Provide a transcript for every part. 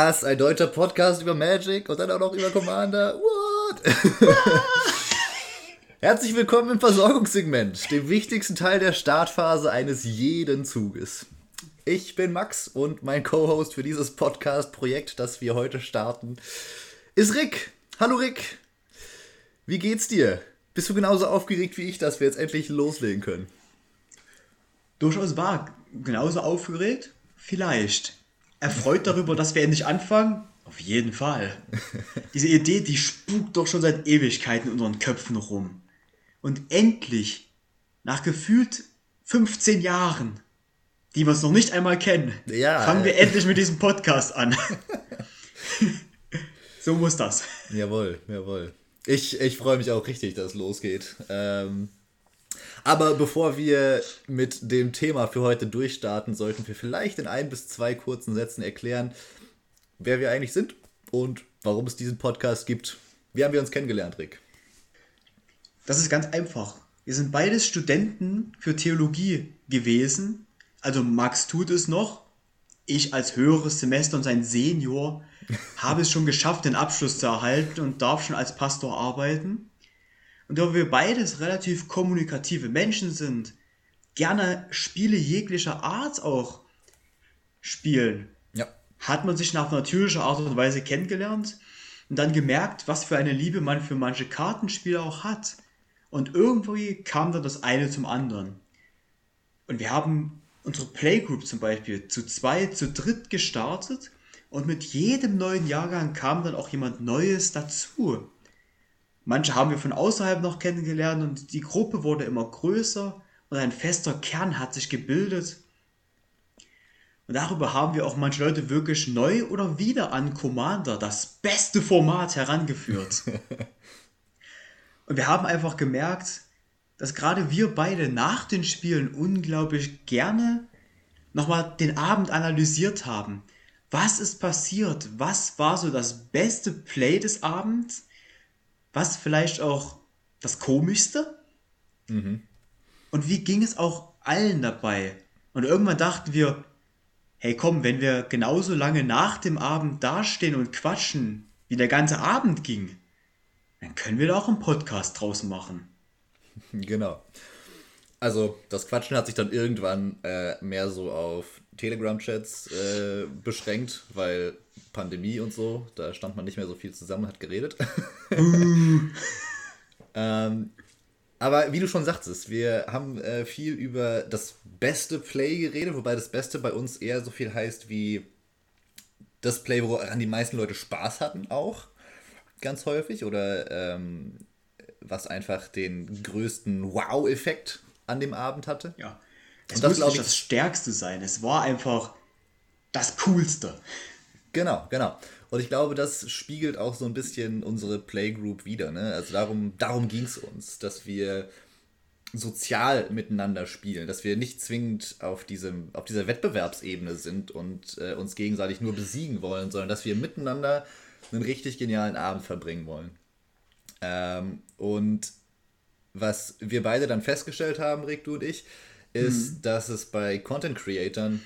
Was? Ein deutscher Podcast über Magic und dann auch noch über Commander? What? Herzlich willkommen im Versorgungssegment, dem wichtigsten Teil der Startphase eines jeden Zuges. Ich bin Max und mein Co-Host für dieses Podcast-Projekt, das wir heute starten, ist Rick. Hallo Rick. Wie geht's dir? Bist du genauso aufgeregt wie ich, dass wir jetzt endlich loslegen können? Durchaus wahr. Genauso aufgeregt? Vielleicht. Erfreut darüber, dass wir endlich anfangen? Auf jeden Fall. Diese Idee, die spukt doch schon seit Ewigkeiten in unseren Köpfen rum. Und endlich, nach gefühlt 15 Jahren, die wir es noch nicht einmal kennen, ja, fangen wir endlich mit diesem Podcast an. so muss das. Jawohl, jawohl. Ich, ich freue mich auch richtig, dass es losgeht. Ähm, aber bevor wir mit dem Thema für heute durchstarten, sollten wir vielleicht in ein bis zwei kurzen Sätzen erklären, wer wir eigentlich sind und warum es diesen Podcast gibt. Wie haben wir uns kennengelernt, Rick? Das ist ganz einfach. Wir sind beides Studenten für Theologie gewesen. Also Max tut es noch. Ich als höheres Semester und sein Senior habe es schon geschafft, den Abschluss zu erhalten und darf schon als Pastor arbeiten. Und da wir beides relativ kommunikative Menschen sind, gerne Spiele jeglicher Art auch spielen, ja. hat man sich nach natürlicher Art und Weise kennengelernt und dann gemerkt, was für eine Liebe man für manche Kartenspiele auch hat. Und irgendwie kam dann das eine zum anderen. Und wir haben unsere Playgroup zum Beispiel zu zwei, zu dritt gestartet und mit jedem neuen Jahrgang kam dann auch jemand Neues dazu. Manche haben wir von außerhalb noch kennengelernt und die Gruppe wurde immer größer und ein fester Kern hat sich gebildet. Und darüber haben wir auch manche Leute wirklich neu oder wieder an Commander, das beste Format, herangeführt. und wir haben einfach gemerkt, dass gerade wir beide nach den Spielen unglaublich gerne nochmal den Abend analysiert haben. Was ist passiert? Was war so das beste Play des Abends? Was vielleicht auch das Komischste. Mhm. Und wie ging es auch allen dabei? Und irgendwann dachten wir, hey komm, wenn wir genauso lange nach dem Abend dastehen und quatschen, wie der ganze Abend ging, dann können wir da auch einen Podcast draus machen. Genau. Also das Quatschen hat sich dann irgendwann äh, mehr so auf Telegram-Chats äh, beschränkt, weil Pandemie und so, da stand man nicht mehr so viel zusammen, hat geredet. ähm, aber wie du schon sagtest, wir haben äh, viel über das beste Play geredet, wobei das Beste bei uns eher so viel heißt wie das Play, woran die meisten Leute Spaß hatten, auch ganz häufig. Oder ähm, was einfach den größten Wow-Effekt an dem Abend hatte. Ja. Es muss nicht das Stärkste sein. Es war einfach das Coolste. Genau, genau. Und ich glaube, das spiegelt auch so ein bisschen unsere Playgroup wieder. Ne? Also darum, darum ging es uns, dass wir sozial miteinander spielen, dass wir nicht zwingend auf, diesem, auf dieser Wettbewerbsebene sind und äh, uns gegenseitig nur besiegen wollen, sondern dass wir miteinander einen richtig genialen Abend verbringen wollen. Ähm, und was wir beide dann festgestellt haben, Rick, du und ich, ist, mhm. dass es bei Content Creatern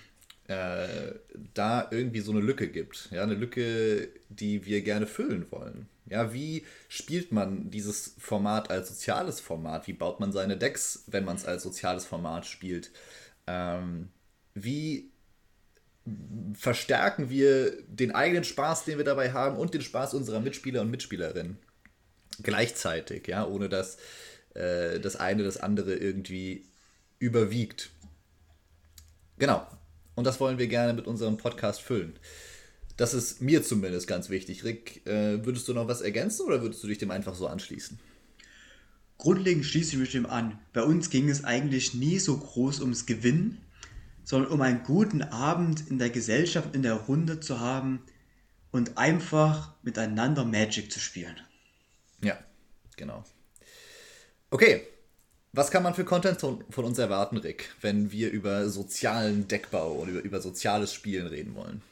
äh, da irgendwie so eine Lücke gibt. Ja, eine Lücke, die wir gerne füllen wollen. Ja, wie spielt man dieses Format als soziales Format? Wie baut man seine Decks, wenn man es als soziales Format spielt? Ähm, wie verstärken wir den eigenen Spaß, den wir dabei haben und den Spaß unserer Mitspieler und Mitspielerinnen gleichzeitig, ja, ohne dass äh, das eine das andere irgendwie überwiegt. Genau, und das wollen wir gerne mit unserem Podcast füllen. Das ist mir zumindest ganz wichtig. Rick, äh, würdest du noch was ergänzen oder würdest du dich dem einfach so anschließen? Grundlegend schließe ich mich dem an. Bei uns ging es eigentlich nie so groß ums Gewinnen, sondern um einen guten Abend in der Gesellschaft, in der Runde zu haben und einfach miteinander Magic zu spielen. Ja, genau. Okay, was kann man für Content von, uns erwarten, Rick, wenn wir über sozialen Deckbau und über, über soziales Spielen reden wollen?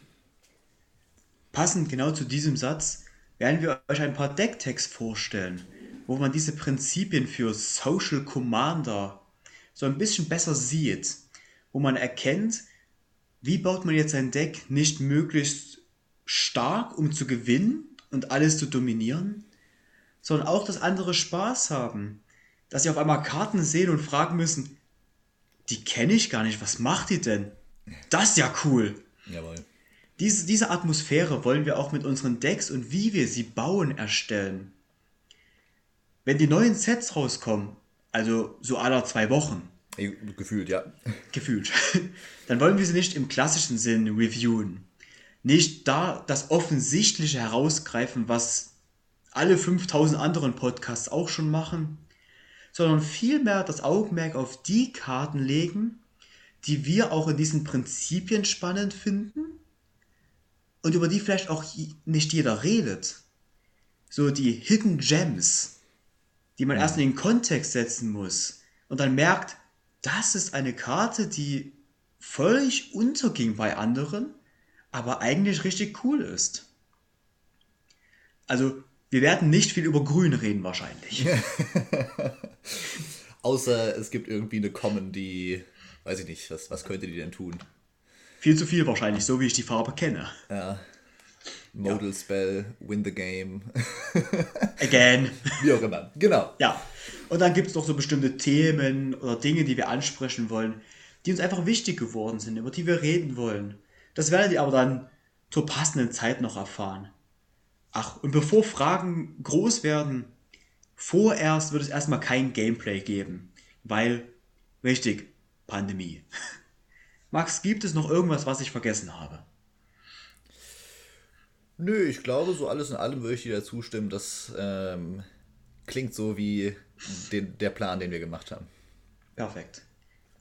Passend genau zu diesem Satz werden wir euch ein paar Decktags vorstellen, wo man diese Prinzipien für Social Commander so ein bisschen besser sieht, wo man erkennt, wie baut man jetzt ein Deck nicht möglichst stark, um zu gewinnen und alles zu dominieren, sondern auch, dass andere Spaß haben. Dass sie auf einmal Karten sehen und fragen müssen, die kenne ich gar nicht, was macht die denn? Das ist ja cool. Jawohl. Diese, diese Atmosphäre wollen wir auch mit unseren Decks und wie wir sie bauen erstellen. Wenn die neuen Sets rauskommen, also so aller zwei Wochen, Gefühlt, ja. gefühlt, dann wollen wir sie nicht im klassischen Sinn reviewen. Nicht da das Offensichtliche herausgreifen, was alle 5000 anderen Podcasts auch schon machen, sondern vielmehr das Augenmerk auf die Karten legen, die wir auch in diesen Prinzipien spannend finden und über die vielleicht auch nicht jeder redet. So die Hidden Gems, die man erst in den Kontext setzen muss und dann merkt, das ist eine Karte, die völlig unterging bei anderen, aber eigentlich richtig cool ist. Also, wir werden nicht viel über Grün reden wahrscheinlich. Außer es gibt irgendwie eine Common, die, weiß ich nicht, was, was könnte die denn tun? Viel zu viel wahrscheinlich, so wie ich die Farbe kenne. Modal Spell, Win the Game, Again. wie auch immer. Genau. Ja. Und dann gibt es noch so bestimmte Themen oder Dinge, die wir ansprechen wollen, die uns einfach wichtig geworden sind, über die wir reden wollen. Das werdet ihr aber dann zur passenden Zeit noch erfahren. Ach, und bevor Fragen groß werden, vorerst wird es erstmal kein Gameplay geben, weil, richtig, Pandemie. Max, gibt es noch irgendwas, was ich vergessen habe? Nö, ich glaube, so alles in allem würde ich dir zustimmen. Das ähm, klingt so wie den, der Plan, den wir gemacht haben. Perfekt.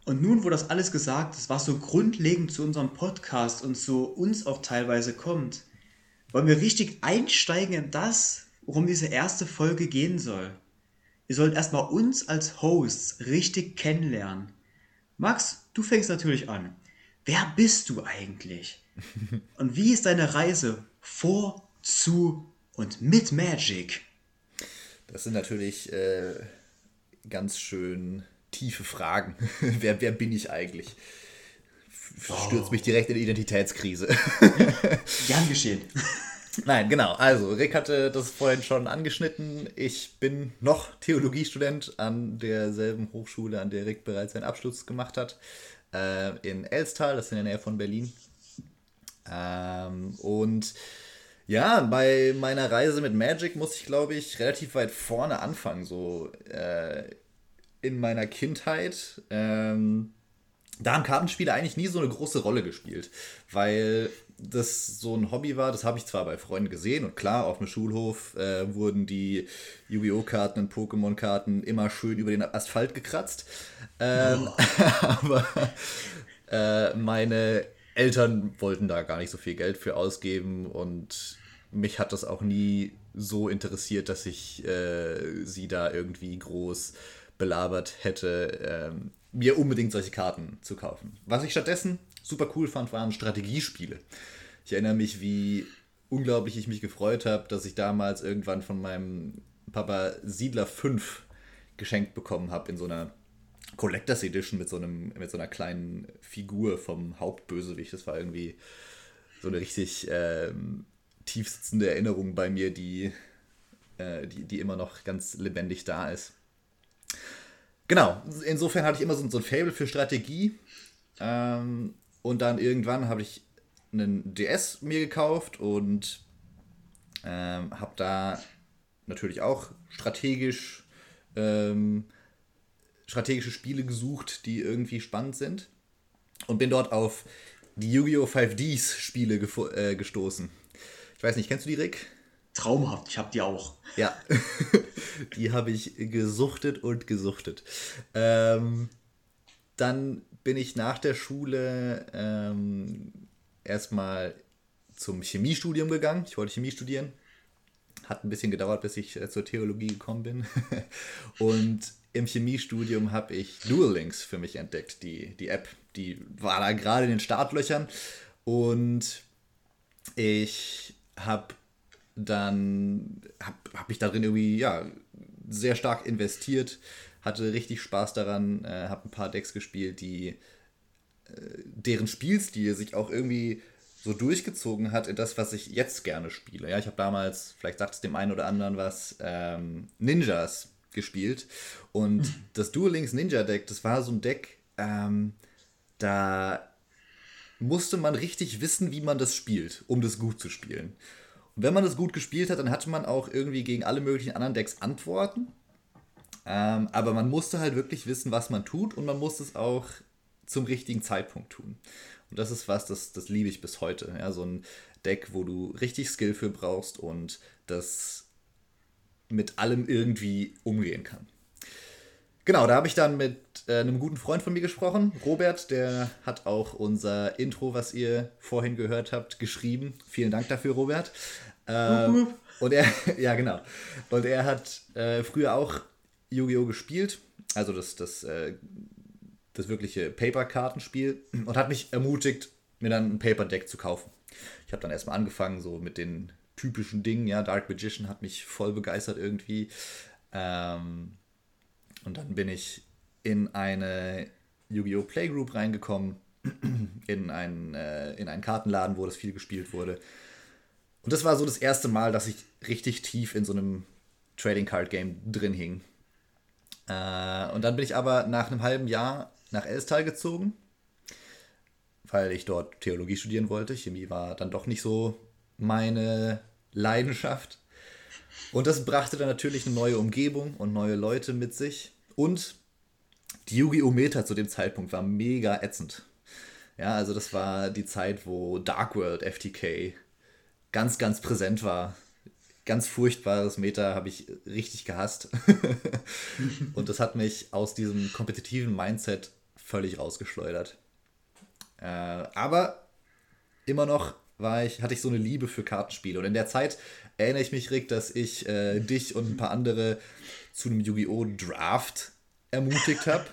Und nun, wo das alles gesagt ist, was so grundlegend zu unserem Podcast und zu uns auch teilweise kommt, wollen wir richtig einsteigen in das, worum diese erste Folge gehen soll. Ihr sollt erstmal uns als Hosts richtig kennenlernen. Max, du fängst natürlich an. Wer bist du eigentlich? Und wie ist deine Reise vor, zu und mit Magic? Das sind natürlich äh, ganz schön tiefe Fragen. wer, wer bin ich eigentlich? Stürzt mich direkt in die Identitätskrise. Gern geschehen. Nein, genau. Also, Rick hatte das vorhin schon angeschnitten. Ich bin noch Theologiestudent an derselben Hochschule, an der Rick bereits seinen Abschluss gemacht hat. Äh, in Elstal, das ist in der Nähe von Berlin. Ähm, und ja, bei meiner Reise mit Magic muss ich, glaube ich, relativ weit vorne anfangen. So äh, in meiner Kindheit. Ähm, da haben Kartenspiele eigentlich nie so eine große Rolle gespielt, weil das so ein Hobby war. Das habe ich zwar bei Freunden gesehen und klar, auf dem Schulhof äh, wurden die Yu-Gi-Oh! Karten und Pokémon-Karten immer schön über den Asphalt gekratzt. Ähm, aber äh, meine Eltern wollten da gar nicht so viel Geld für ausgeben und mich hat das auch nie so interessiert, dass ich äh, sie da irgendwie groß belabert hätte, ähm, mir unbedingt solche Karten zu kaufen. Was ich stattdessen super cool fand, waren Strategiespiele. Ich erinnere mich, wie unglaublich ich mich gefreut habe, dass ich damals irgendwann von meinem Papa Siedler 5 geschenkt bekommen habe in so einer Collectors Edition mit so, einem, mit so einer kleinen Figur vom Hauptbösewicht. Das war irgendwie so eine richtig ähm, tiefsitzende Erinnerung bei mir, die, äh, die, die immer noch ganz lebendig da ist. Genau, insofern hatte ich immer so, so ein Fable für Strategie. Ähm, und dann irgendwann habe ich einen DS mir gekauft und ähm, habe da natürlich auch strategisch ähm, strategische Spiele gesucht, die irgendwie spannend sind. Und bin dort auf die Yu-Gi-Oh! 5Ds Spiele äh, gestoßen. Ich weiß nicht, kennst du die, Rick? Traumhaft, ich hab die auch. Ja, die habe ich gesuchtet und gesuchtet. Ähm, dann bin ich nach der Schule ähm, erstmal zum Chemiestudium gegangen. Ich wollte Chemie studieren. Hat ein bisschen gedauert, bis ich äh, zur Theologie gekommen bin. und im Chemiestudium habe ich Dual Links für mich entdeckt, die, die App. Die war da gerade in den Startlöchern. Und ich habe dann habe hab mich darin irgendwie ja sehr stark investiert, hatte richtig Spaß daran, äh, habe ein paar Decks gespielt, die äh, deren Spielstil sich auch irgendwie so durchgezogen hat in das, was ich jetzt gerne spiele. Ja, ich habe damals, vielleicht sagt es dem einen oder anderen was, ähm, Ninjas gespielt. Und mhm. das Duel Links Ninja Deck, das war so ein Deck, ähm, da musste man richtig wissen, wie man das spielt, um das gut zu spielen. Wenn man das gut gespielt hat, dann hatte man auch irgendwie gegen alle möglichen anderen Decks Antworten. Ähm, aber man musste halt wirklich wissen, was man tut und man musste es auch zum richtigen Zeitpunkt tun. Und das ist was, das, das liebe ich bis heute. Ja, so ein Deck, wo du richtig Skill für brauchst und das mit allem irgendwie umgehen kann. Genau, da habe ich dann mit äh, einem guten Freund von mir gesprochen, Robert, der hat auch unser Intro, was ihr vorhin gehört habt, geschrieben. Vielen Dank dafür, Robert. Äh, und er, ja genau, und er hat äh, früher auch Yu-Gi-Oh! gespielt, also das, das äh, das wirkliche Paper-Kartenspiel und hat mich ermutigt, mir dann ein Paper-Deck zu kaufen. Ich habe dann erstmal angefangen, so mit den typischen Dingen, ja, Dark Magician hat mich voll begeistert irgendwie. Ähm, und dann bin ich in eine Yu-Gi-Oh! Playgroup reingekommen, in einen, äh, in einen Kartenladen, wo das viel gespielt wurde. Und das war so das erste Mal, dass ich richtig tief in so einem Trading Card Game drin hing. Äh, und dann bin ich aber nach einem halben Jahr nach Elstal gezogen, weil ich dort Theologie studieren wollte. Chemie war dann doch nicht so meine Leidenschaft. Und das brachte dann natürlich eine neue Umgebung und neue Leute mit sich. Und die Yu-Gi-Oh! Meta zu dem Zeitpunkt war mega ätzend. Ja, also das war die Zeit, wo Dark World FTK ganz, ganz präsent war. Ganz furchtbares Meta habe ich richtig gehasst. und das hat mich aus diesem kompetitiven Mindset völlig rausgeschleudert. Äh, aber immer noch war ich, hatte ich so eine Liebe für Kartenspiele. Und in der Zeit erinnere ich mich, Rick, dass ich äh, dich und ein paar andere zu einem Yu-Gi-Oh! Draft ermutigt habe.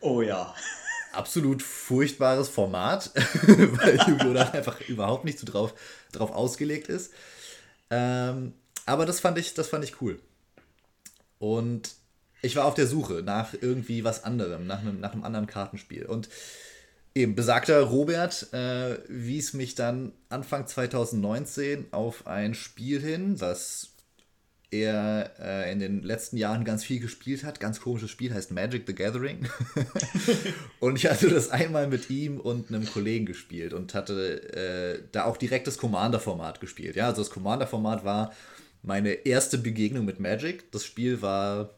Oh ja. Absolut furchtbares Format, weil Yu-Gi-Oh! da einfach überhaupt nicht so drauf, drauf ausgelegt ist. Ähm, aber das fand ich, das fand ich cool. Und ich war auf der Suche nach irgendwie was anderem, nach einem, nach einem anderen Kartenspiel. Und eben besagter Robert äh, wies mich dann Anfang 2019 auf ein Spiel hin, was er äh, in den letzten Jahren ganz viel gespielt hat. Ganz komisches Spiel, heißt Magic the Gathering. und ich hatte das einmal mit ihm und einem Kollegen gespielt und hatte äh, da auch direkt das Commander-Format gespielt. Ja, also das Commander-Format war meine erste Begegnung mit Magic. Das Spiel war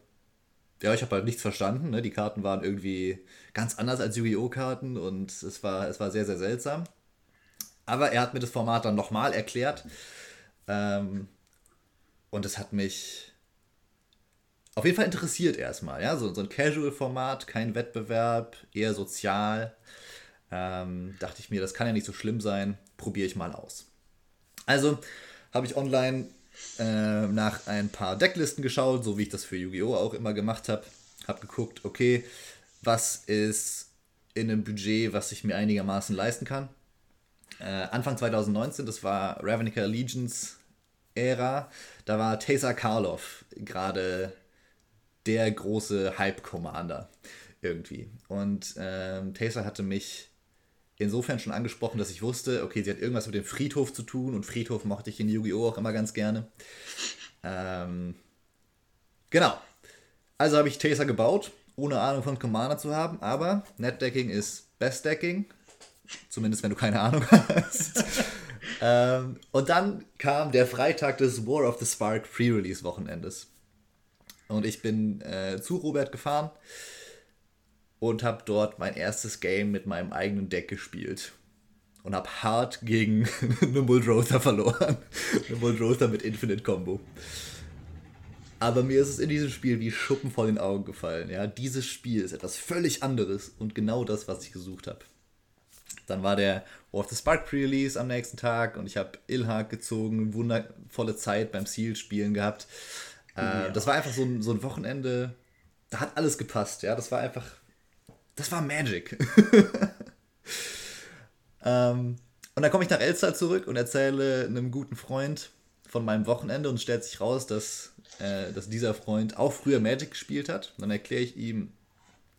ja, ich habe halt nichts verstanden. Ne? Die Karten waren irgendwie ganz anders als Yu-Gi-Oh! Karten und es war, es war sehr, sehr seltsam. Aber er hat mir das Format dann nochmal erklärt. Ähm, und es hat mich auf jeden Fall interessiert erstmal. Ja? So, so ein Casual-Format, kein Wettbewerb, eher sozial. Ähm, dachte ich mir, das kann ja nicht so schlimm sein. Probiere ich mal aus. Also habe ich online äh, nach ein paar Decklisten geschaut, so wie ich das für Yu-Gi-Oh! auch immer gemacht habe. Habe geguckt, okay, was ist in einem Budget, was ich mir einigermaßen leisten kann. Äh, Anfang 2019, das war Ravnica Legions Ära, da war Taser Karlov gerade der große Hype-Commander irgendwie. Und ähm, Taser hatte mich insofern schon angesprochen, dass ich wusste, okay, sie hat irgendwas mit dem Friedhof zu tun und Friedhof mochte ich in Yu-Gi-Oh! auch immer ganz gerne. Ähm, genau. Also habe ich Taser gebaut, ohne Ahnung von Commander zu haben, aber Netdecking ist Bestdecking. Zumindest wenn du keine Ahnung hast. Ähm, und dann kam der Freitag des War of the Spark Pre-Release-Wochenendes. Und ich bin äh, zu Robert gefahren und habe dort mein erstes Game mit meinem eigenen Deck gespielt. Und habe hart gegen eine Muldrother verloren. eine Muldrother mit Infinite Combo. Aber mir ist es in diesem Spiel wie Schuppen vor den Augen gefallen. Ja, dieses Spiel ist etwas völlig anderes und genau das, was ich gesucht habe. Dann war der War of the Spark Pre-Release am nächsten Tag und ich habe Ilhak gezogen, wundervolle Zeit beim Seal-Spielen gehabt. Äh, ja. Das war einfach so ein, so ein Wochenende, da hat alles gepasst. Ja, das war einfach das war Magic. ähm, und dann komme ich nach Elster zurück und erzähle einem guten Freund von meinem Wochenende und stellt sich raus, dass, äh, dass dieser Freund auch früher Magic gespielt hat. Dann erkläre ich ihm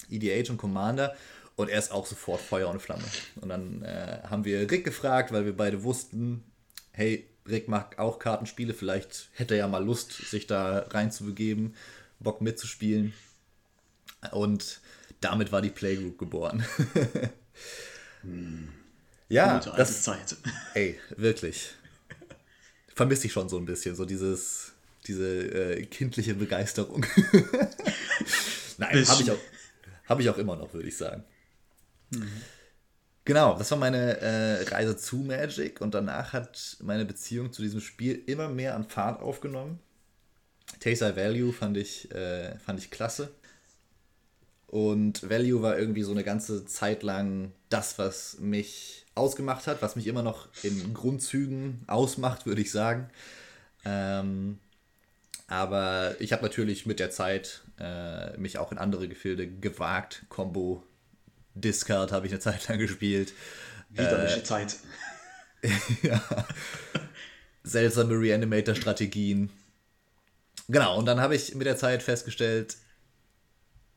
EDH und Commander Und er ist auch sofort Feuer und Flamme. Und dann äh, haben wir Rick gefragt, weil wir beide wussten, hey, Rick mag auch Kartenspiele, vielleicht hätte er ja mal Lust, sich da reinzubegeben, Bock mitzuspielen. Und damit war die Playgroup geboren. hm. Ja, Gute das Zeit. Ey, wirklich. Vermisse ich schon so ein bisschen, so dieses, diese äh, kindliche Begeisterung. Nein, habe ich, auch, hab ich auch immer noch, würde ich sagen. Genau, das war meine äh, Reise zu Magic und danach hat meine Beziehung zu diesem Spiel immer mehr an Fahrt aufgenommen. Taste Value fand ich, äh, fand ich klasse. Und Value war irgendwie so eine ganze Zeit lang das, was mich ausgemacht hat, was mich immer noch in Grundzügen ausmacht, würde ich sagen. Ähm, aber ich habe natürlich mit der Zeit äh, mich auch in andere Gefilde gewagt. Combo Discard habe ich eine Zeit lang gespielt. Widerliche äh, Zeit. ja. Seltsame Reanimator-Strategien. Genau, und dann habe ich mit der Zeit festgestellt,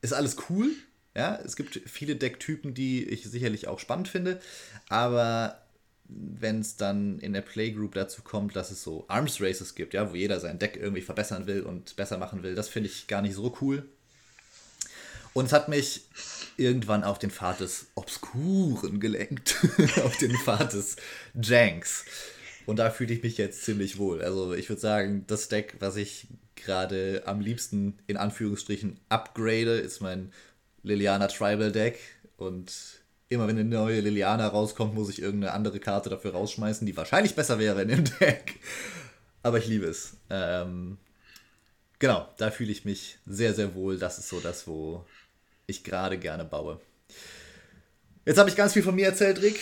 ist alles cool. Ja, es gibt viele Decktypen, die ich sicherlich auch spannend finde, aber wenn es dann in der Playgroup dazu kommt, dass es so Arms Races gibt, ja, wo jeder sein Deck irgendwie verbessern will und besser machen will, das finde ich gar nicht so cool. Und es hat mich irgendwann auf den Pfad des Obskuren gelenkt, auf den Pfad des Janks. Und da fühle ich mich jetzt ziemlich wohl. Also ich würde sagen, das Deck, was ich gerade am liebsten in Anführungsstrichen upgrade, ist mein Liliana Tribal Deck. Und immer wenn eine neue Liliana rauskommt, muss ich irgendeine andere Karte dafür rausschmeißen, die wahrscheinlich besser wäre in dem Deck. Aber ich liebe es. Ähm, genau, da fühle ich mich sehr, sehr wohl. Das ist so das, wo ich gerade gerne baue. Jetzt habe ich ganz viel von mir erzählt, Rick.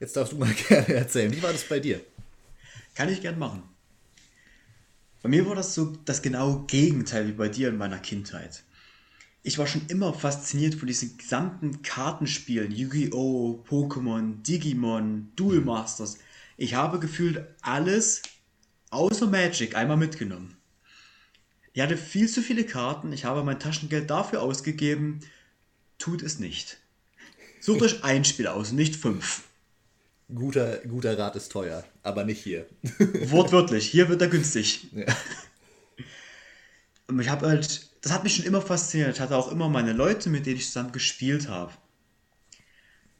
Jetzt darfst du mal gerne erzählen. Wie war das bei dir? Kann ich gern machen. Bei mir war das so das genaue Gegenteil wie bei dir in meiner Kindheit. Ich war schon immer fasziniert von diesen gesamten Kartenspielen, Yu-Gi-Oh!, Pokémon, Digimon, Duel Masters. Ich habe gefühlt alles außer Magic einmal mitgenommen. Ich hatte viel zu viele Karten, ich habe mein Taschengeld dafür ausgegeben, tut es nicht. Sucht euch ein Spiel aus, nicht fünf. Guter, guter Rat ist teuer, aber nicht hier. Wortwörtlich, hier wird er günstig. Ja. Und ich habe halt, das hat mich schon immer fasziniert. Ich hatte auch immer meine Leute, mit denen ich zusammen gespielt habe.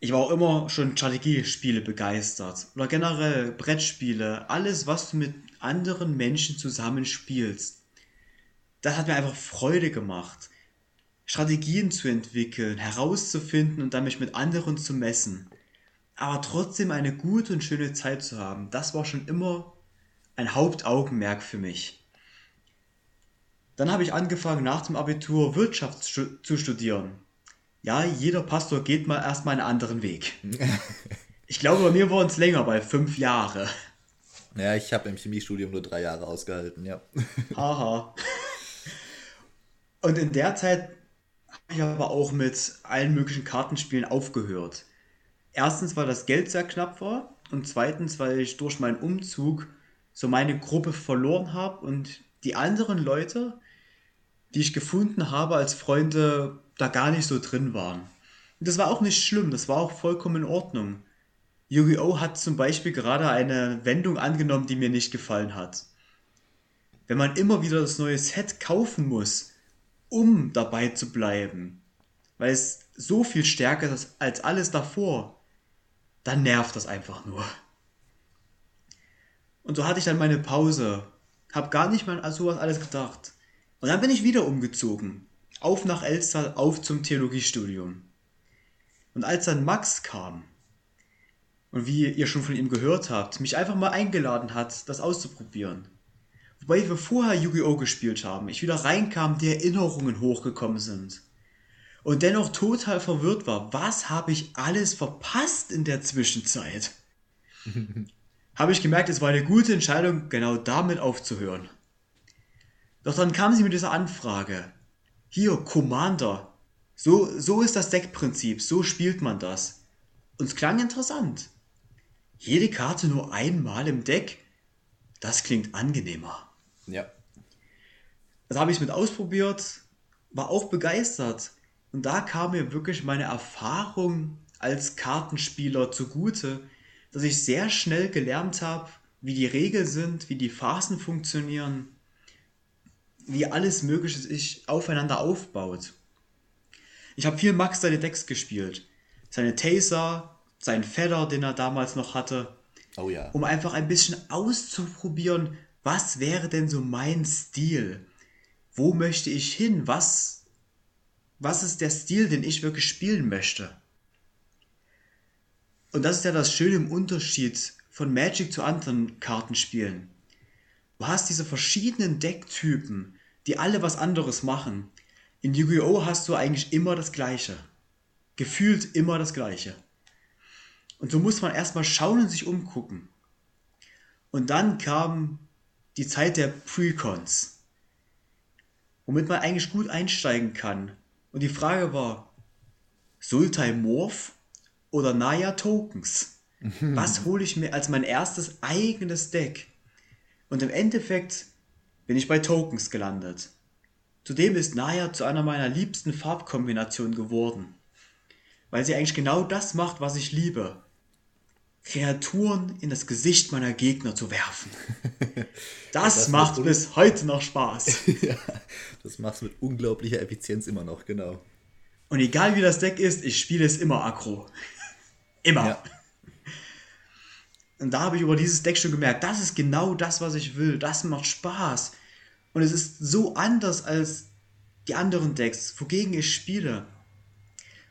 Ich war auch immer schon Strategiespiele begeistert. Oder generell Brettspiele. Alles, was du mit anderen Menschen zusammen spielst. Das hat mir einfach Freude gemacht. Strategien zu entwickeln, herauszufinden und dann mich mit anderen zu messen. Aber trotzdem eine gute und schöne Zeit zu haben, das war schon immer ein Hauptaugenmerk für mich. Dann habe ich angefangen, nach dem Abitur Wirtschaft zu studieren. Ja, jeder Pastor geht mal erstmal einen anderen Weg. Ich glaube, bei mir waren es länger, bei fünf Jahre. Ja, ich habe im Chemiestudium nur drei Jahre ausgehalten, ja. Haha. Und in der Zeit ich aber auch mit allen möglichen Kartenspielen aufgehört. Erstens, weil das Geld sehr knapp war und zweitens, weil ich durch meinen Umzug so meine Gruppe verloren habe und die anderen Leute, die ich gefunden habe als Freunde, da gar nicht so drin waren. Und das war auch nicht schlimm, das war auch vollkommen in Ordnung. Yu-Gi-Oh! hat zum Beispiel gerade eine Wendung angenommen, die mir nicht gefallen hat. Wenn man immer wieder das neue Set kaufen muss, um dabei zu bleiben, weil es so viel stärker ist als alles davor, dann nervt das einfach nur. Und so hatte ich dann meine Pause, hab gar nicht mal an sowas alles gedacht. Und dann bin ich wieder umgezogen. Auf nach Elster, auf zum Theologiestudium. Und als dann Max kam, und wie ihr schon von ihm gehört habt, mich einfach mal eingeladen hat, das auszuprobieren, Wobei wir vorher Yu-Gi-Oh! gespielt haben, ich wieder reinkam, die Erinnerungen hochgekommen sind. Und dennoch total verwirrt war, was habe ich alles verpasst in der Zwischenzeit? habe ich gemerkt, es war eine gute Entscheidung, genau damit aufzuhören. Doch dann kam sie mit dieser Anfrage. Hier, Commander. So, so ist das Deckprinzip, so spielt man das. Und es klang interessant. Jede Karte nur einmal im Deck? Das klingt angenehmer. Ja. Das habe ich mit ausprobiert, war auch begeistert. Und da kam mir wirklich meine Erfahrung als Kartenspieler zugute, dass ich sehr schnell gelernt habe, wie die Regeln sind, wie die Phasen funktionieren, wie alles Mögliche sich aufeinander aufbaut. Ich habe viel Max seine Decks gespielt. Seine Taser, seinen Feather, den er damals noch hatte. Oh ja. Um einfach ein bisschen auszuprobieren, was wäre denn so mein Stil? Wo möchte ich hin? Was, was ist der Stil, den ich wirklich spielen möchte? Und das ist ja das Schöne im Unterschied von Magic zu anderen Kartenspielen. Du hast diese verschiedenen Decktypen, die alle was anderes machen. In Yu-Gi-Oh! hast du eigentlich immer das Gleiche. Gefühlt immer das Gleiche. Und so muss man erstmal schauen und sich umgucken. Und dann kam die Zeit der Precons, womit man eigentlich gut einsteigen kann. Und die Frage war, Sultai Morph oder Naya Tokens? Was hole ich mir als mein erstes eigenes Deck? Und im Endeffekt bin ich bei Tokens gelandet. Zudem ist Naya zu einer meiner liebsten Farbkombinationen geworden. Weil sie eigentlich genau das macht, was ich liebe. Kreaturen in das Gesicht meiner Gegner zu werfen. Das, das macht bis heute noch Spaß. ja, das macht mit unglaublicher Effizienz immer noch, genau. Und egal wie das Deck ist, ich spiele es immer aggro. immer. Ja. Und da habe ich über dieses Deck schon gemerkt, das ist genau das, was ich will. Das macht Spaß. Und es ist so anders als die anderen Decks, wogegen ich spiele.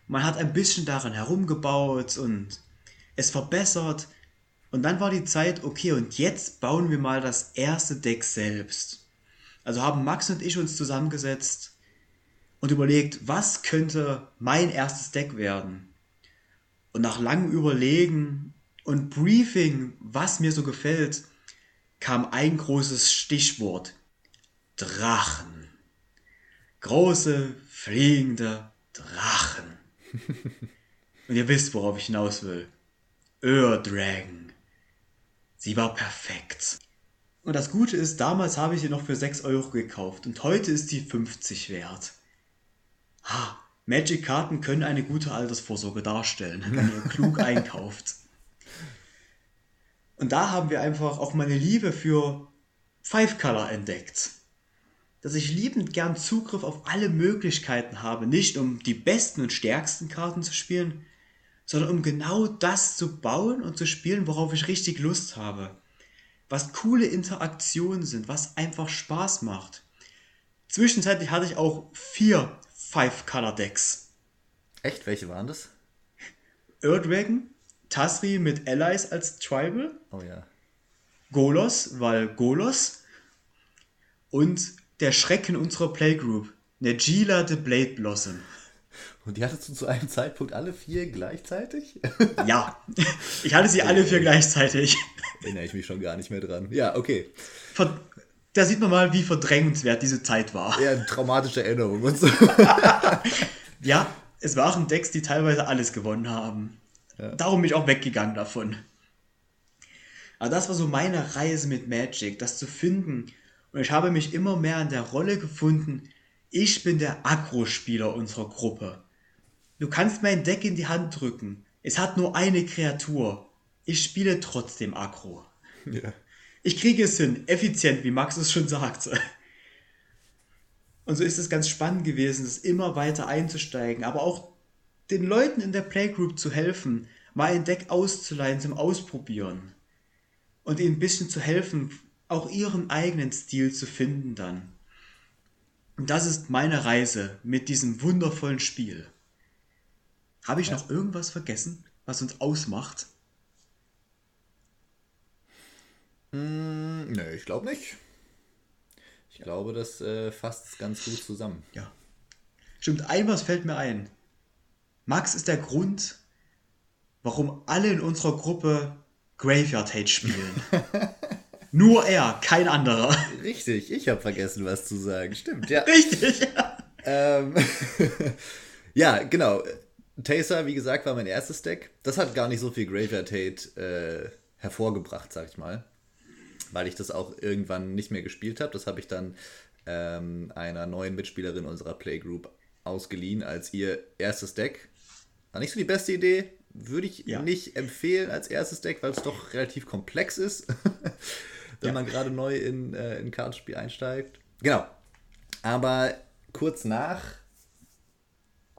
Man hat ein bisschen daran herumgebaut und es verbessert. Und dann war die Zeit, okay, und jetzt bauen wir mal das erste Deck selbst. Also haben Max und ich uns zusammengesetzt und überlegt, was könnte mein erstes Deck werden. Und nach langem Überlegen und Briefing, was mir so gefällt, kam ein großes Stichwort. Drachen. Große, fliegende Drachen. Und ihr wisst, worauf ich hinaus will. Ur Dragon. Sie war perfekt. Und das Gute ist, damals habe ich sie noch für 6 Euro gekauft und heute ist sie 50 wert. Ha, Magic-Karten können eine gute Altersvorsorge darstellen, wenn ihr klug einkauft. Und da haben wir einfach auch meine Liebe für Five Color entdeckt. Dass ich liebend gern Zugriff auf alle Möglichkeiten habe, nicht um die besten und stärksten Karten zu spielen, sondern um genau das zu bauen und zu spielen, worauf ich richtig Lust habe. Was coole Interaktionen sind, was einfach Spaß macht. Zwischenzeitlich hatte ich auch vier Five-Color-Decks. Echt? Welche waren das? Erdwagon, Tasri mit Allies als Tribal. Oh ja. Golos, weil Golos. Und der Schrecken unserer Playgroup, Negila the Blade Blossom. Und die hattest du zu einem Zeitpunkt alle vier gleichzeitig? Ja, ich hatte sie alle vier gleichzeitig. Erinnere ich mich schon gar nicht mehr dran. Ja, okay. Da sieht man mal, wie verdrängenswert diese Zeit war. Ja, traumatische Erinnerung und so. ja, es waren Decks, die teilweise alles gewonnen haben. Ja. Darum bin ich auch weggegangen davon. Aber das war so meine Reise mit Magic, das zu finden. Und ich habe mich immer mehr in der Rolle gefunden, ich bin der Agro-Spieler unserer Gruppe. Du kannst mein Deck in die Hand drücken. Es hat nur eine Kreatur. Ich spiele trotzdem Agro. Ja. Ich kriege es hin, effizient, wie Max es schon sagte. Und so ist es ganz spannend gewesen, das immer weiter einzusteigen, aber auch den Leuten in der Playgroup zu helfen, mal ein Deck auszuleihen zum Ausprobieren. Und ihnen ein bisschen zu helfen, auch ihren eigenen Stil zu finden dann. Und das ist meine Reise mit diesem wundervollen Spiel. Habe ich ja. noch irgendwas vergessen, was uns ausmacht? Hm, nee, ich glaube nicht. Ich glaube, das äh, fasst ganz gut zusammen. Ja. Stimmt, ein was fällt mir ein. Max ist der Grund, warum alle in unserer Gruppe Graveyard Hate spielen. Nur er, kein anderer. Richtig, ich habe vergessen, was zu sagen. Stimmt, ja. Richtig. Ähm, ja, genau. Taser, wie gesagt, war mein erstes Deck. Das hat gar nicht so viel Graveyard Hate äh, hervorgebracht, sag ich mal. Weil ich das auch irgendwann nicht mehr gespielt habe. Das habe ich dann ähm, einer neuen Mitspielerin unserer Playgroup ausgeliehen als ihr erstes Deck. War nicht so die beste Idee. Würde ich ja. nicht empfehlen als erstes Deck, weil es doch relativ komplex ist, wenn ja. man gerade neu in, äh, in Kartenspiel einsteigt. Genau. Aber kurz nach,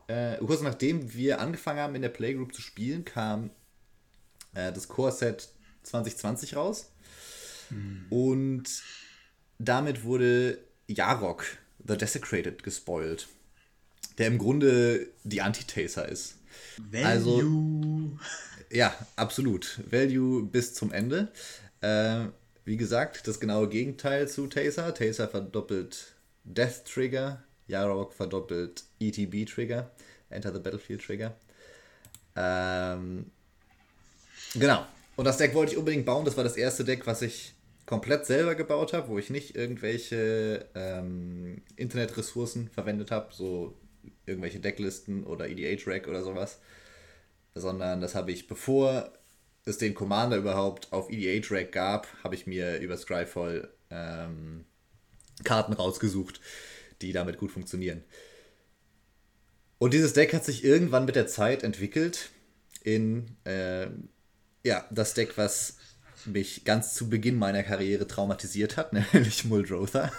äh, kurz nachdem wir angefangen haben, in der Playgroup zu spielen, kam äh, das Core-Set 2020 raus. Mhm. Und damit wurde Yarok, The Desecrated, gespoilt. Der im Grunde die Anti-Taser ist. Value. Also, ja, absolut. Value bis zum Ende. Äh, wie gesagt, das genaue Gegenteil zu Taser. Taser verdoppelt Death Trigger. Yarok verdoppelt ETB Trigger. Enter the Battlefield Trigger. Ähm, genau. Und das Deck wollte ich unbedingt bauen. Das war das erste Deck, was ich komplett selber gebaut habe, wo ich nicht irgendwelche ähm, Internetressourcen verwendet habe, so irgendwelche Decklisten oder EDH-Rack oder sowas, sondern das habe ich, bevor es den Commander überhaupt auf EDH-Rack gab, habe ich mir über Scryfall ähm, Karten rausgesucht, die damit gut funktionieren. Und dieses Deck hat sich irgendwann mit der Zeit entwickelt in äh, ja, das Deck, was mich ganz zu Beginn meiner Karriere traumatisiert hat, nämlich Muldrotha.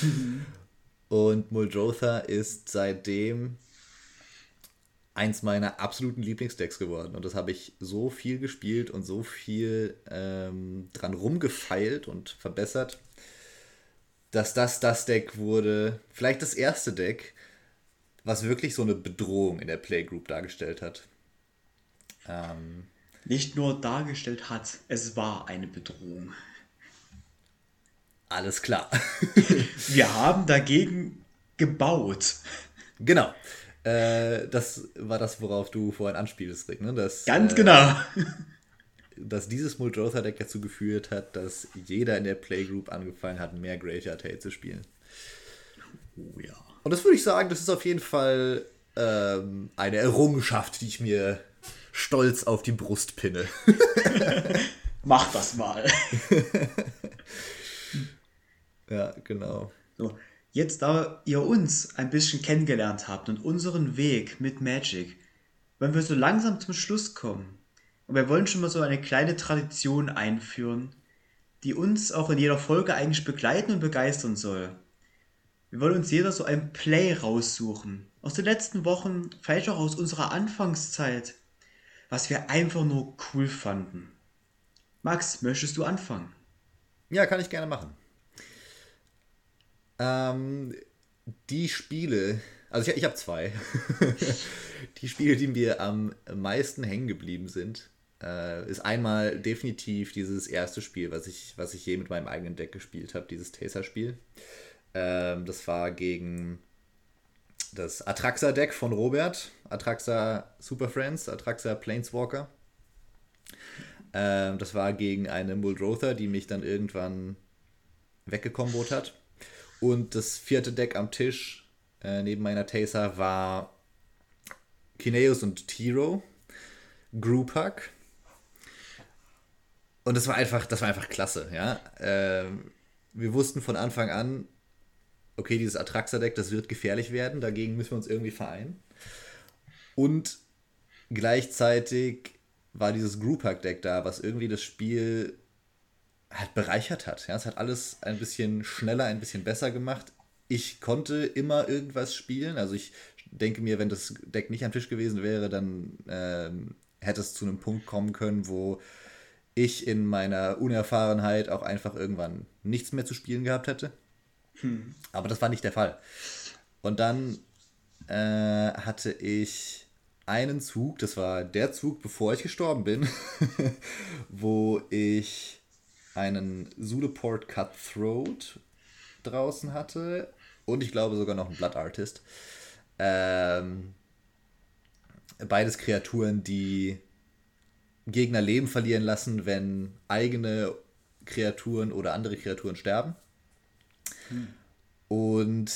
mhm. Und Muldrotha ist seitdem eins meiner absoluten Lieblingsdecks geworden. Und das habe ich so viel gespielt und so viel ähm, dran rumgefeilt und verbessert, dass das das Deck wurde, vielleicht das erste Deck, was wirklich so eine Bedrohung in der Playgroup dargestellt hat. Ähm, Nicht nur dargestellt hat, es war eine Bedrohung. Alles klar. Wir haben dagegen gebaut. Genau. Äh, das war das, worauf du vorhin anspielst, Rick. Ne? Dass, Ganz äh, genau. Dass dieses Muldrotha-Deck dazu geführt hat, dass jeder in der Playgroup angefangen hat, mehr Graveyard Hate zu spielen. Oh ja. Und das würde ich sagen, das ist auf jeden Fall ähm, eine Errungenschaft, die ich mir stolz auf die Brust pinne. Mach das mal. Ja, genau. So, jetzt da ihr uns ein bisschen kennengelernt habt und unseren Weg mit Magic, wollen wir so langsam zum Schluss kommen. Und wir wollen schon mal so eine kleine Tradition einführen, die uns auch in jeder Folge eigentlich begleiten und begeistern soll. Wir wollen uns jeder so ein Play raussuchen. Aus den letzten Wochen, vielleicht auch aus unserer Anfangszeit, was wir einfach nur cool fanden. Max, möchtest du anfangen? Ja, kann ich gerne machen. Ähm, die Spiele, also ich, ich habe zwei. die Spiele, die mir am meisten hängen geblieben sind, äh, ist einmal definitiv dieses erste Spiel, was ich, was ich je mit meinem eigenen Deck gespielt habe, dieses Taser-Spiel. Ähm, das war gegen das Atraxa-Deck von Robert, Atraxa Super Friends, Atraxa Planeswalker. Ähm, das war gegen eine Muldrotha, die mich dann irgendwann weggekombot hat. Und das vierte Deck am Tisch äh, neben meiner Taser war Kineos und Tiro, Group Hug. Und das war einfach, das war einfach klasse, ja. Äh, wir wussten von Anfang an, okay, dieses Atraxa-Deck, das wird gefährlich werden, dagegen müssen wir uns irgendwie vereinen. Und gleichzeitig war dieses Group Hug Deck da, was irgendwie das Spiel halt bereichert hat. Ja, es hat alles ein bisschen schneller, ein bisschen besser gemacht. Ich konnte immer irgendwas spielen. Also ich denke mir, wenn das Deck nicht am Tisch gewesen wäre, dann ähm, hätte es zu einem Punkt kommen können, wo ich in meiner Unerfahrenheit auch einfach irgendwann nichts mehr zu spielen gehabt hätte. Hm. Aber das war nicht der Fall. Und dann äh, hatte ich einen Zug, das war der Zug, bevor ich gestorben bin, wo ich einen Suleport Cutthroat draußen hatte und ich glaube sogar noch einen Blood Artist. Ähm, beides Kreaturen, die Gegner Leben verlieren lassen, wenn eigene Kreaturen oder andere Kreaturen sterben. Hm. Und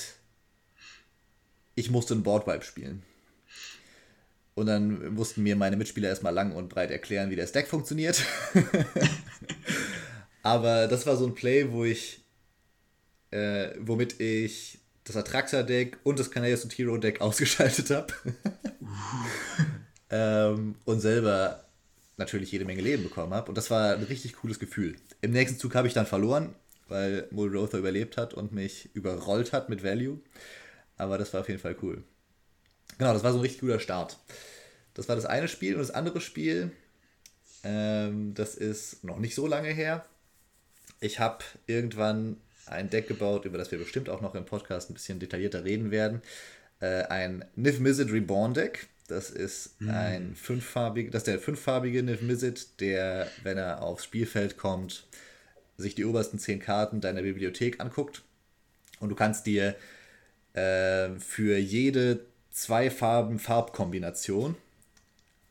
ich musste einen Boardwipe spielen. Und dann mussten mir meine Mitspieler erstmal lang und breit erklären, wie das Deck funktioniert. Aber das war so ein Play, wo ich, äh, womit ich das Atraxa-Deck und das Canarius und Hero-Deck ausgeschaltet habe. ähm, und selber natürlich jede Menge Leben bekommen habe. Und das war ein richtig cooles Gefühl. Im nächsten Zug habe ich dann verloren, weil Mulrother überlebt hat und mich überrollt hat mit Value. Aber das war auf jeden Fall cool. Genau, das war so ein richtig guter Start. Das war das eine Spiel und das andere Spiel, ähm, das ist noch nicht so lange her. Ich habe irgendwann ein Deck gebaut, über das wir bestimmt auch noch im Podcast ein bisschen detaillierter reden werden. Äh, ein Niv Mizzet Reborn Deck. Das ist mhm. ein fünffarbig, das ist der fünffarbige Niv Mizzet, der, wenn er aufs Spielfeld kommt, sich die obersten zehn Karten deiner Bibliothek anguckt. Und du kannst dir äh, für jede zwei Farben Farbkombination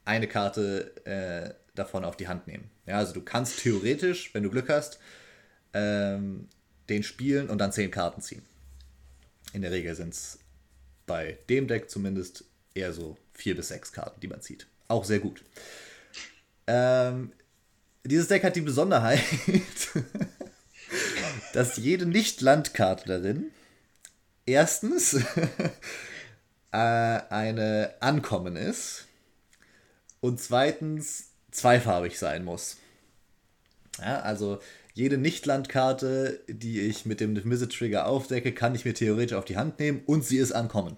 eine Karte äh, davon auf die Hand nehmen. Ja, also du kannst theoretisch, wenn du Glück hast, ähm, den spielen und dann zehn Karten ziehen. In der Regel sind es bei dem Deck zumindest eher so vier bis sechs Karten, die man zieht. Auch sehr gut. Ähm, dieses Deck hat die Besonderheit, dass jede Nicht-Landkarte darin erstens äh, eine Ankommen ist und zweitens zweifarbig sein muss. Ja, also jede Nicht-Landkarte, die ich mit dem Visit Trigger aufdecke, kann ich mir theoretisch auf die Hand nehmen und sie ist ankommen.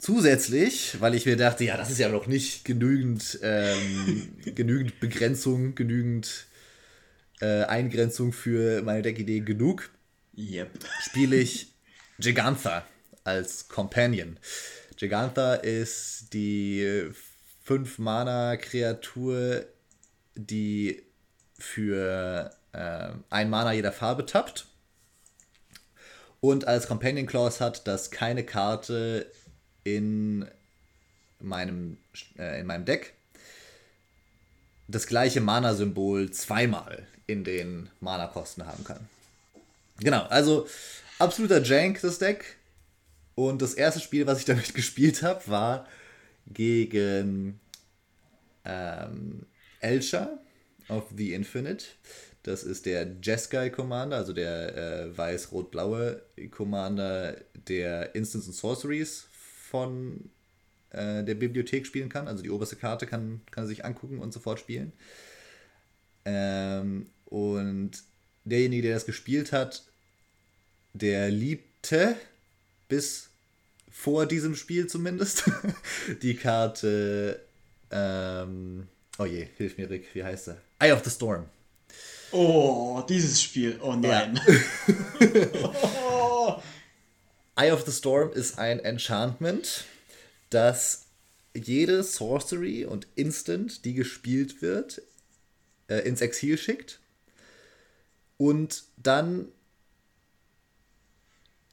Zusätzlich, weil ich mir dachte, ja, das ist ja noch nicht genügend, ähm, genügend Begrenzung, genügend äh, Eingrenzung für meine Deckidee genug, yep. spiele ich Gigantha als Companion. Gigantha ist die 5-Mana-Kreatur, die für äh, ein Mana jeder Farbe tappt. Und als Companion Clause hat, dass keine Karte in meinem, äh, in meinem Deck das gleiche Mana-Symbol zweimal in den Mana-Kosten haben kann. Genau, also absoluter Jank, das Deck. Und das erste Spiel, was ich damit gespielt habe, war gegen ähm, Elcha of the Infinite. Das ist der Jeskai Commander, also der äh, weiß-rot-blaue Commander, der Instants und Sorceries von äh, der Bibliothek spielen kann. Also die oberste Karte kann, kann er sich angucken und sofort spielen. Ähm, und derjenige, der das gespielt hat, der liebte bis vor diesem Spiel zumindest die Karte ähm, Oh je, hilf mir, Rick, wie heißt er? Eye of the Storm. Oh, dieses Spiel. Oh nein. Ja. Eye of the Storm ist ein Enchantment, das jede Sorcery und Instant, die gespielt wird, äh, ins Exil schickt und dann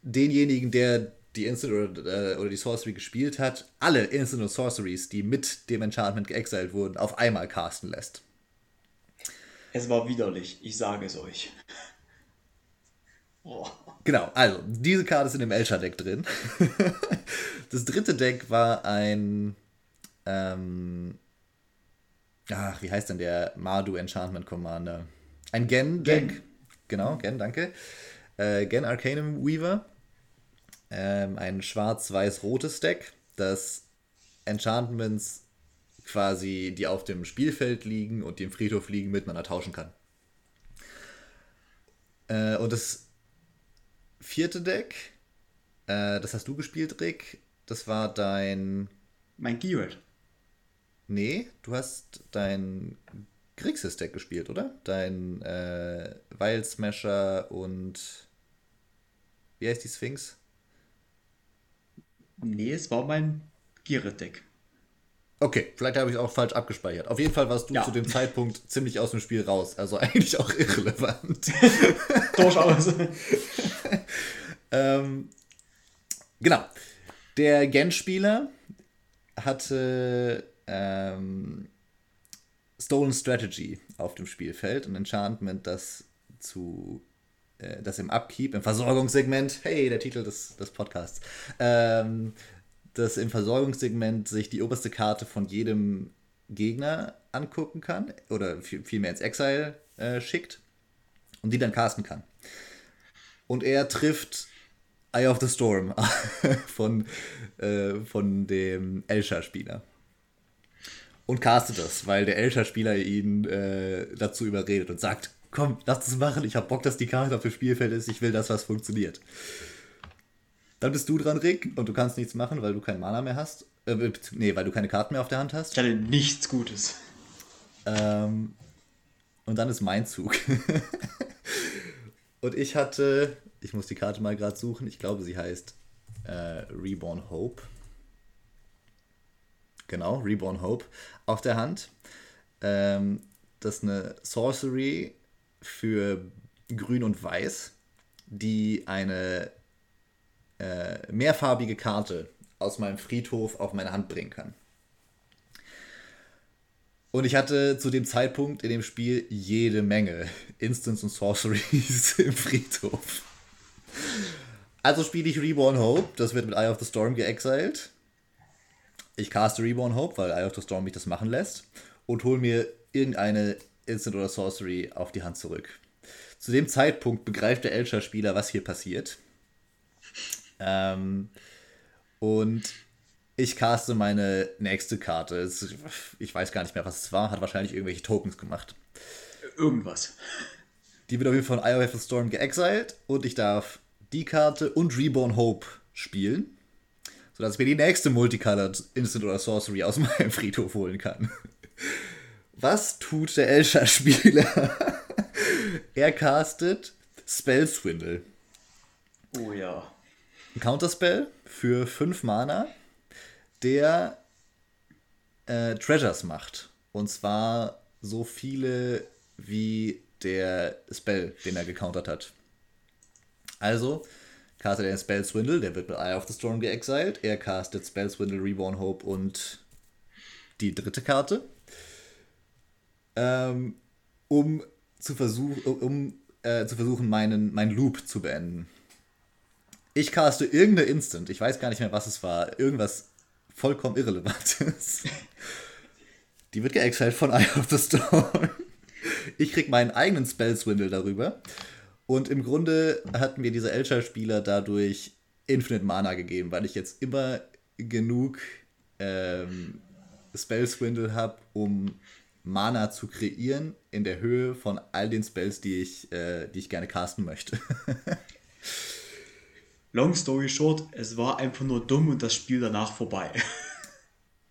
denjenigen, der die Instant oder, äh, oder die Sorcery gespielt hat, alle Instant und Sorceries, die mit dem Enchantment geexiled wurden, auf einmal casten lässt. Es war widerlich, ich sage es euch. Oh. Genau, also, diese Karte ist in dem Elsha-Deck drin. das dritte Deck war ein. Ähm, ach, wie heißt denn der Mardu Enchantment Commander? Ein Gen-Deck. Gen. Genau, Gen, danke. Äh, Gen Arcanum Weaver ähm, ein schwarz-weiß-rotes Deck, das Enchantments quasi, die auf dem Spielfeld liegen und die im Friedhof liegen, miteinander tauschen kann. Äh, und das vierte Deck, äh, das hast du gespielt, Rick. Das war dein. Mein Keyword. Nee, du hast dein Grixis-Deck gespielt, oder? Dein äh, Wild Smasher und. Wie heißt die Sphinx? Nee, es war mein Giret-Deck. Okay, vielleicht habe ich es auch falsch abgespeichert. Auf jeden Fall warst du ja. zu dem Zeitpunkt ziemlich aus dem Spiel raus. Also eigentlich auch irrelevant. Durchaus. ähm, genau. Der Gen-Spieler hatte ähm, Stolen Strategy auf dem Spielfeld, ein Enchantment, das zu äh, das im Upkeep, im Versorgungssegment, hey, der Titel des, des Podcasts, ähm, das im Versorgungssegment sich die oberste Karte von jedem Gegner angucken kann oder vielmehr ins Exile äh, schickt und die dann casten kann. Und er trifft Eye of the Storm von, äh, von dem Elsha-Spieler. Und castet das, weil der Elsha-Spieler ihn äh, dazu überredet und sagt, komm, lass es machen, ich hab Bock, dass die Karte auf dem Spielfeld ist, ich will, dass was funktioniert. Dann bist du dran, Rick, und du kannst nichts machen, weil du keinen Mana mehr hast. Äh, nee, weil du keine Karten mehr auf der Hand hast. Ich hatte nichts Gutes. Ähm, und dann ist mein Zug. und ich hatte, ich muss die Karte mal gerade suchen, ich glaube, sie heißt äh, Reborn Hope. Genau, Reborn Hope auf der Hand. Ähm, das ist eine Sorcery für Grün und Weiß, die eine äh, mehrfarbige Karte aus meinem Friedhof auf meine Hand bringen kann. Und ich hatte zu dem Zeitpunkt in dem Spiel jede Menge Instants und Sorceries im Friedhof. Also spiele ich Reborn Hope, das wird mit Eye of the Storm geexiled. Ich caste Reborn Hope, weil Eye of the Storm mich das machen lässt. Und hole mir irgendeine Instant oder Sorcery auf die Hand zurück. Zu dem Zeitpunkt begreift der Elscher-Spieler, was hier passiert. Ähm, und ich caste meine nächste Karte. Ich weiß gar nicht mehr, was es war. Hat wahrscheinlich irgendwelche Tokens gemacht. Irgendwas. Die wird auf jeden Fall von IOF Storm geexiled und ich darf die Karte und Reborn Hope spielen, sodass ich mir die nächste Multicolored Instant oder Sorcery aus meinem Friedhof holen kann. Was tut der Elsha-Spieler? er castet Spell Swindle. Oh ja. Ein Counterspell für 5 Mana, der äh, Treasures macht. Und zwar so viele wie der Spell, den er gecountert hat. Also castet er den Spell Swindle, der wird mit Eye of the Storm geexiled. Er castet Spell Swindle, Reborn Hope und die dritte Karte. Ähm, um zu, versuch, um, äh, zu versuchen, meinen, meinen Loop zu beenden. Ich caste irgendeine Instant, ich weiß gar nicht mehr, was es war, irgendwas vollkommen Irrelevantes. Die wird geexiled von Eye of the Storm. Ich krieg meinen eigenen Spell-Swindle darüber. Und im Grunde hatten mir diese Elcher-Spieler dadurch Infinite Mana gegeben, weil ich jetzt immer genug ähm, Spell-Swindle habe, um Mana zu kreieren in der Höhe von all den Spells, die ich, äh, die ich gerne casten möchte. Long story short, es war einfach nur dumm und das Spiel danach vorbei.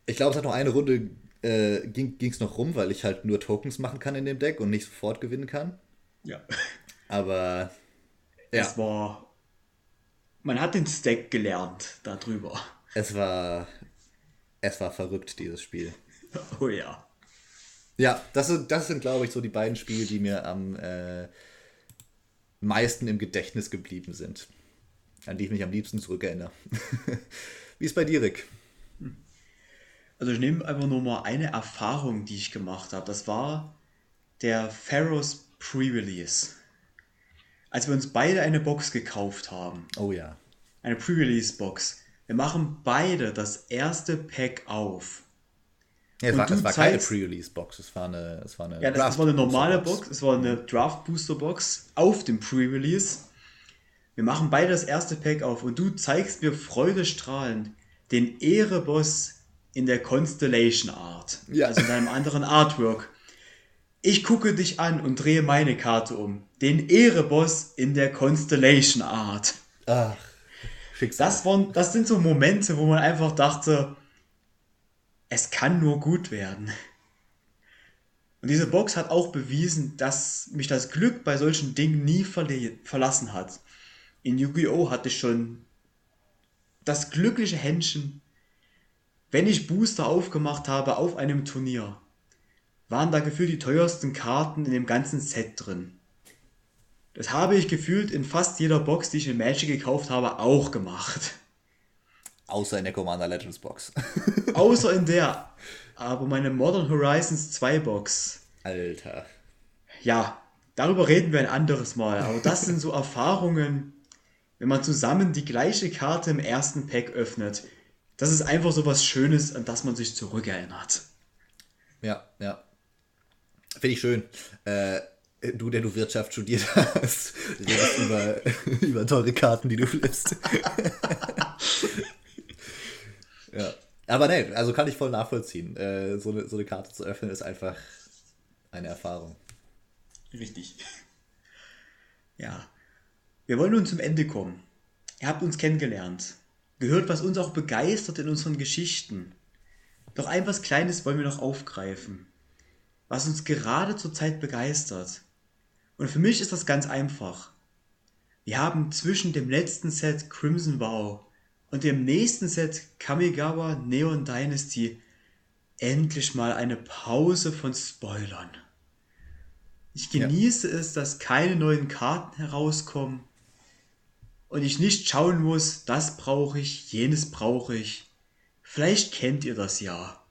Ich glaube, es hat noch eine Runde, äh, ging es noch rum, weil ich halt nur Tokens machen kann in dem Deck und nicht sofort gewinnen kann. Ja. Aber ja. es war. Man hat den Stack gelernt darüber. Es war. Es war verrückt, dieses Spiel. Oh ja. Ja, das sind, das sind glaube ich, so die beiden Spiele, die mir am äh, meisten im Gedächtnis geblieben sind an die ich mich am liebsten zurückerinnere. Wie ist bei dir, Rick? Also ich nehme einfach nur mal eine Erfahrung, die ich gemacht habe. Das war der Pharaohs Pre-Release. Als wir uns beide eine Box gekauft haben. Oh ja. Eine Pre-Release-Box. Wir machen beide das erste Pack auf. Ja, es, war, es war keine Pre-Release-Box, es war eine, es war eine Ja, das, war eine normale Box, es war eine Draft-Booster-Box auf dem Pre-Release. Wir machen beide das erste Pack auf und du zeigst mir freudestrahlend den Ehreboss in der Constellation Art. Ja. Also in einem anderen Artwork. Ich gucke dich an und drehe meine Karte um. Den Ehreboss in der Constellation Art. Ach, Schicksal. Das, waren, das sind so Momente, wo man einfach dachte, es kann nur gut werden. Und diese Box hat auch bewiesen, dass mich das Glück bei solchen Dingen nie verlassen hat in Yu-Gi-Oh! hatte ich schon das glückliche Händchen, wenn ich Booster aufgemacht habe auf einem Turnier, waren da gefühlt die teuersten Karten in dem ganzen Set drin. Das habe ich gefühlt in fast jeder Box, die ich in Magic gekauft habe, auch gemacht. Außer in der Commander Legends Box. Außer in der. Aber meine Modern Horizons 2 Box. Alter. Ja, darüber reden wir ein anderes Mal. Aber das sind so Erfahrungen, wenn man zusammen die gleiche Karte im ersten Pack öffnet. Das ist einfach so was Schönes, an das man sich zurückerinnert. Ja, ja. Finde ich schön. Äh, du, der du Wirtschaft studiert hast, redest über, über teure Karten, die du flippst. ja. Aber ne, also kann ich voll nachvollziehen. Äh, so, eine, so eine Karte zu öffnen ist einfach eine Erfahrung. Richtig. Ja. Wir wollen nun zum Ende kommen. Ihr habt uns kennengelernt. Gehört, was uns auch begeistert in unseren Geschichten. Doch ein was Kleines wollen wir noch aufgreifen. Was uns gerade zur Zeit begeistert. Und für mich ist das ganz einfach. Wir haben zwischen dem letzten Set Crimson Vow und dem nächsten Set Kamigawa Neon Dynasty endlich mal eine Pause von Spoilern. Ich genieße ja. es, dass keine neuen Karten herauskommen und ich nicht schauen muss, das brauche ich, jenes brauche ich. Vielleicht kennt ihr das ja.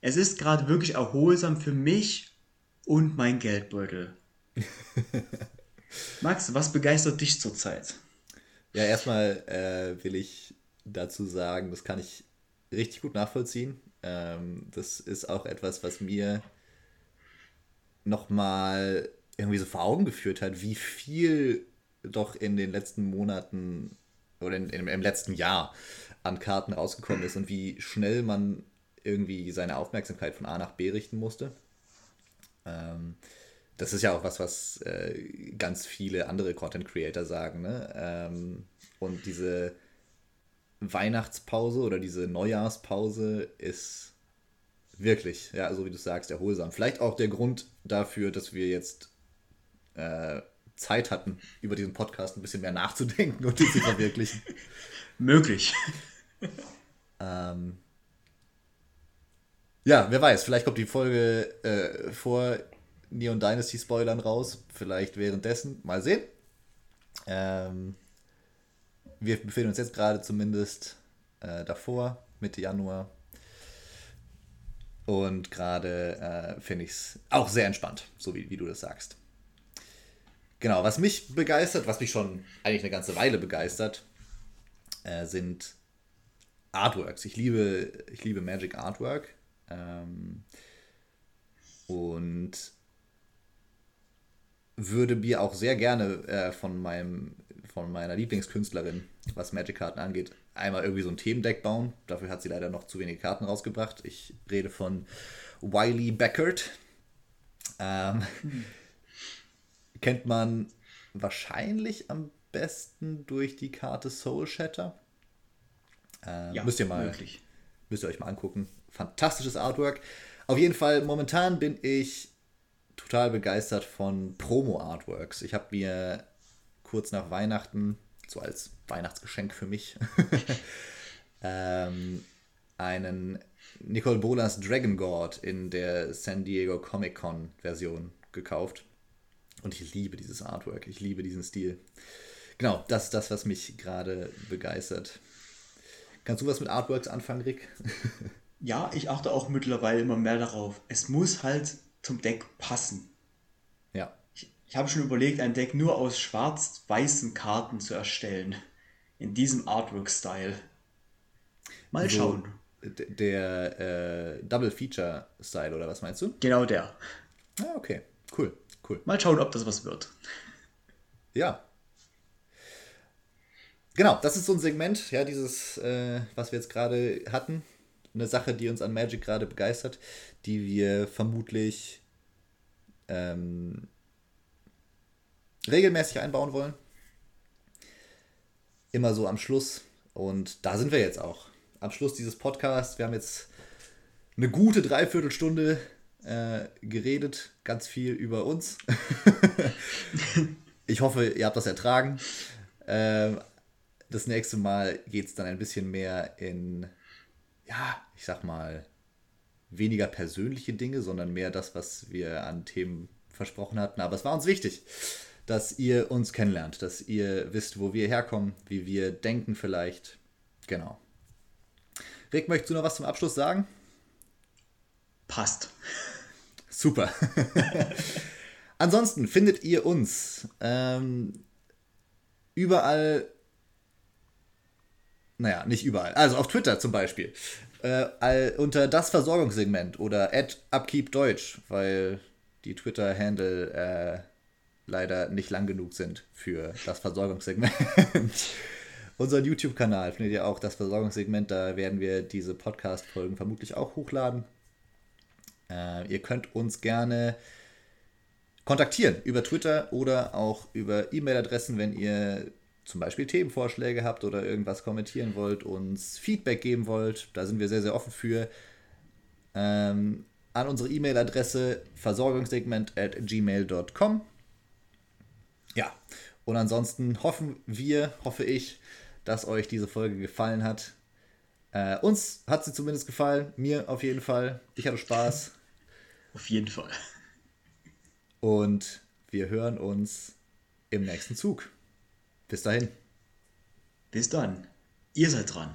Es ist gerade wirklich erholsam für mich und mein Geldbeutel. Max, was begeistert dich zurzeit? Ja, erstmal äh, will ich dazu sagen, das kann ich richtig gut nachvollziehen. Ähm, das ist auch etwas, was mir nochmal irgendwie so vor Augen geführt hat, wie viel doch in den letzten Monaten oder in, in, im letzten Jahr an Karten rausgekommen ist und wie schnell man irgendwie seine Aufmerksamkeit von A nach B richten musste. Ähm, das ist ja auch was, was äh, ganz viele andere Content Creator sagen. Ne? Ähm, und diese Weihnachtspause oder diese Neujahrspause ist wirklich, ja, so wie du sagst, erholsam. Vielleicht auch der Grund dafür, dass wir jetzt äh, Zeit hatten, über diesen Podcast ein bisschen mehr nachzudenken und ihn zu verwirklichen. Möglich. ähm, ja, wer weiß, vielleicht kommt die Folge äh, vor Neon Dynasty Spoilern raus, vielleicht währenddessen, mal sehen. Ähm, wir befinden uns jetzt gerade zumindest äh, davor, Mitte Januar. Und gerade äh, finde ich es auch sehr entspannt, so wie, wie du das sagst. Genau, was mich begeistert, was mich schon eigentlich eine ganze Weile begeistert, äh, sind Artworks. Ich liebe, ich liebe Magic Artwork. Ähm, und würde mir auch sehr gerne äh, von, meinem, von meiner Lieblingskünstlerin, was Magic-Karten angeht, einmal irgendwie so ein Themendeck bauen. Dafür hat sie leider noch zu wenige Karten rausgebracht. Ich rede von Wiley Beckert. Ähm, mhm kennt man wahrscheinlich am besten durch die Karte Soul Shatter. Äh, ja, müsst ihr mal, wirklich. müsst ihr euch mal angucken. Fantastisches Artwork. Auf jeden Fall, momentan bin ich total begeistert von Promo-Artworks. Ich habe mir kurz nach Weihnachten, so als Weihnachtsgeschenk für mich, ähm, einen Nicole Bolas Dragon God in der San Diego Comic Con Version gekauft. Und ich liebe dieses Artwork, ich liebe diesen Stil. Genau, das ist das, was mich gerade begeistert. Kannst du was mit Artworks anfangen, Rick? ja, ich achte auch mittlerweile immer mehr darauf. Es muss halt zum Deck passen. Ja. Ich, ich habe schon überlegt, ein Deck nur aus schwarz-weißen Karten zu erstellen. In diesem Artwork-Style. Mal also, schauen. Der äh, Double Feature-Style, oder was meinst du? Genau der. Ah, okay. Cool. Cool. Mal schauen, ob das was wird. Ja. Genau, das ist so ein Segment, ja, dieses, äh, was wir jetzt gerade hatten. Eine Sache, die uns an Magic gerade begeistert, die wir vermutlich ähm, regelmäßig einbauen wollen. Immer so am Schluss. Und da sind wir jetzt auch. Am Schluss dieses Podcasts. Wir haben jetzt eine gute Dreiviertelstunde äh, geredet, ganz viel über uns. ich hoffe, ihr habt das ertragen. Äh, das nächste Mal geht es dann ein bisschen mehr in, ja, ich sag mal, weniger persönliche Dinge, sondern mehr das, was wir an Themen versprochen hatten. Aber es war uns wichtig, dass ihr uns kennenlernt, dass ihr wisst, wo wir herkommen, wie wir denken vielleicht. Genau. Rick, möchtest du noch was zum Abschluss sagen? Passt. Super. Ansonsten findet ihr uns ähm, überall, naja, nicht überall, also auf Twitter zum Beispiel, äh, unter das Versorgungssegment oder at upkeepdeutsch, weil die Twitter-Handle leider nicht lang genug sind für das Versorgungssegment. Unseren YouTube-Kanal findet ihr auch das Versorgungssegment. Da werden wir diese Podcast-Folgen vermutlich auch hochladen. Äh, ihr könnt uns gerne kontaktieren über Twitter oder auch über E-Mail-Adressen, wenn ihr zum Beispiel Themenvorschläge habt oder irgendwas kommentieren wollt, uns Feedback geben wollt. Da sind wir sehr, sehr offen für. Ähm, an unsere E-Mail-Adresse versorgungssegment at gmail.com. Ja, und ansonsten hoffen wir, hoffe ich, dass euch diese Folge gefallen hat. Äh, uns hat sie zumindest gefallen, mir auf jeden Fall. Ich hatte Spaß. Auf jeden Fall. Und wir hören uns im nächsten Zug. Bis dahin. Bis dann. Ihr seid dran.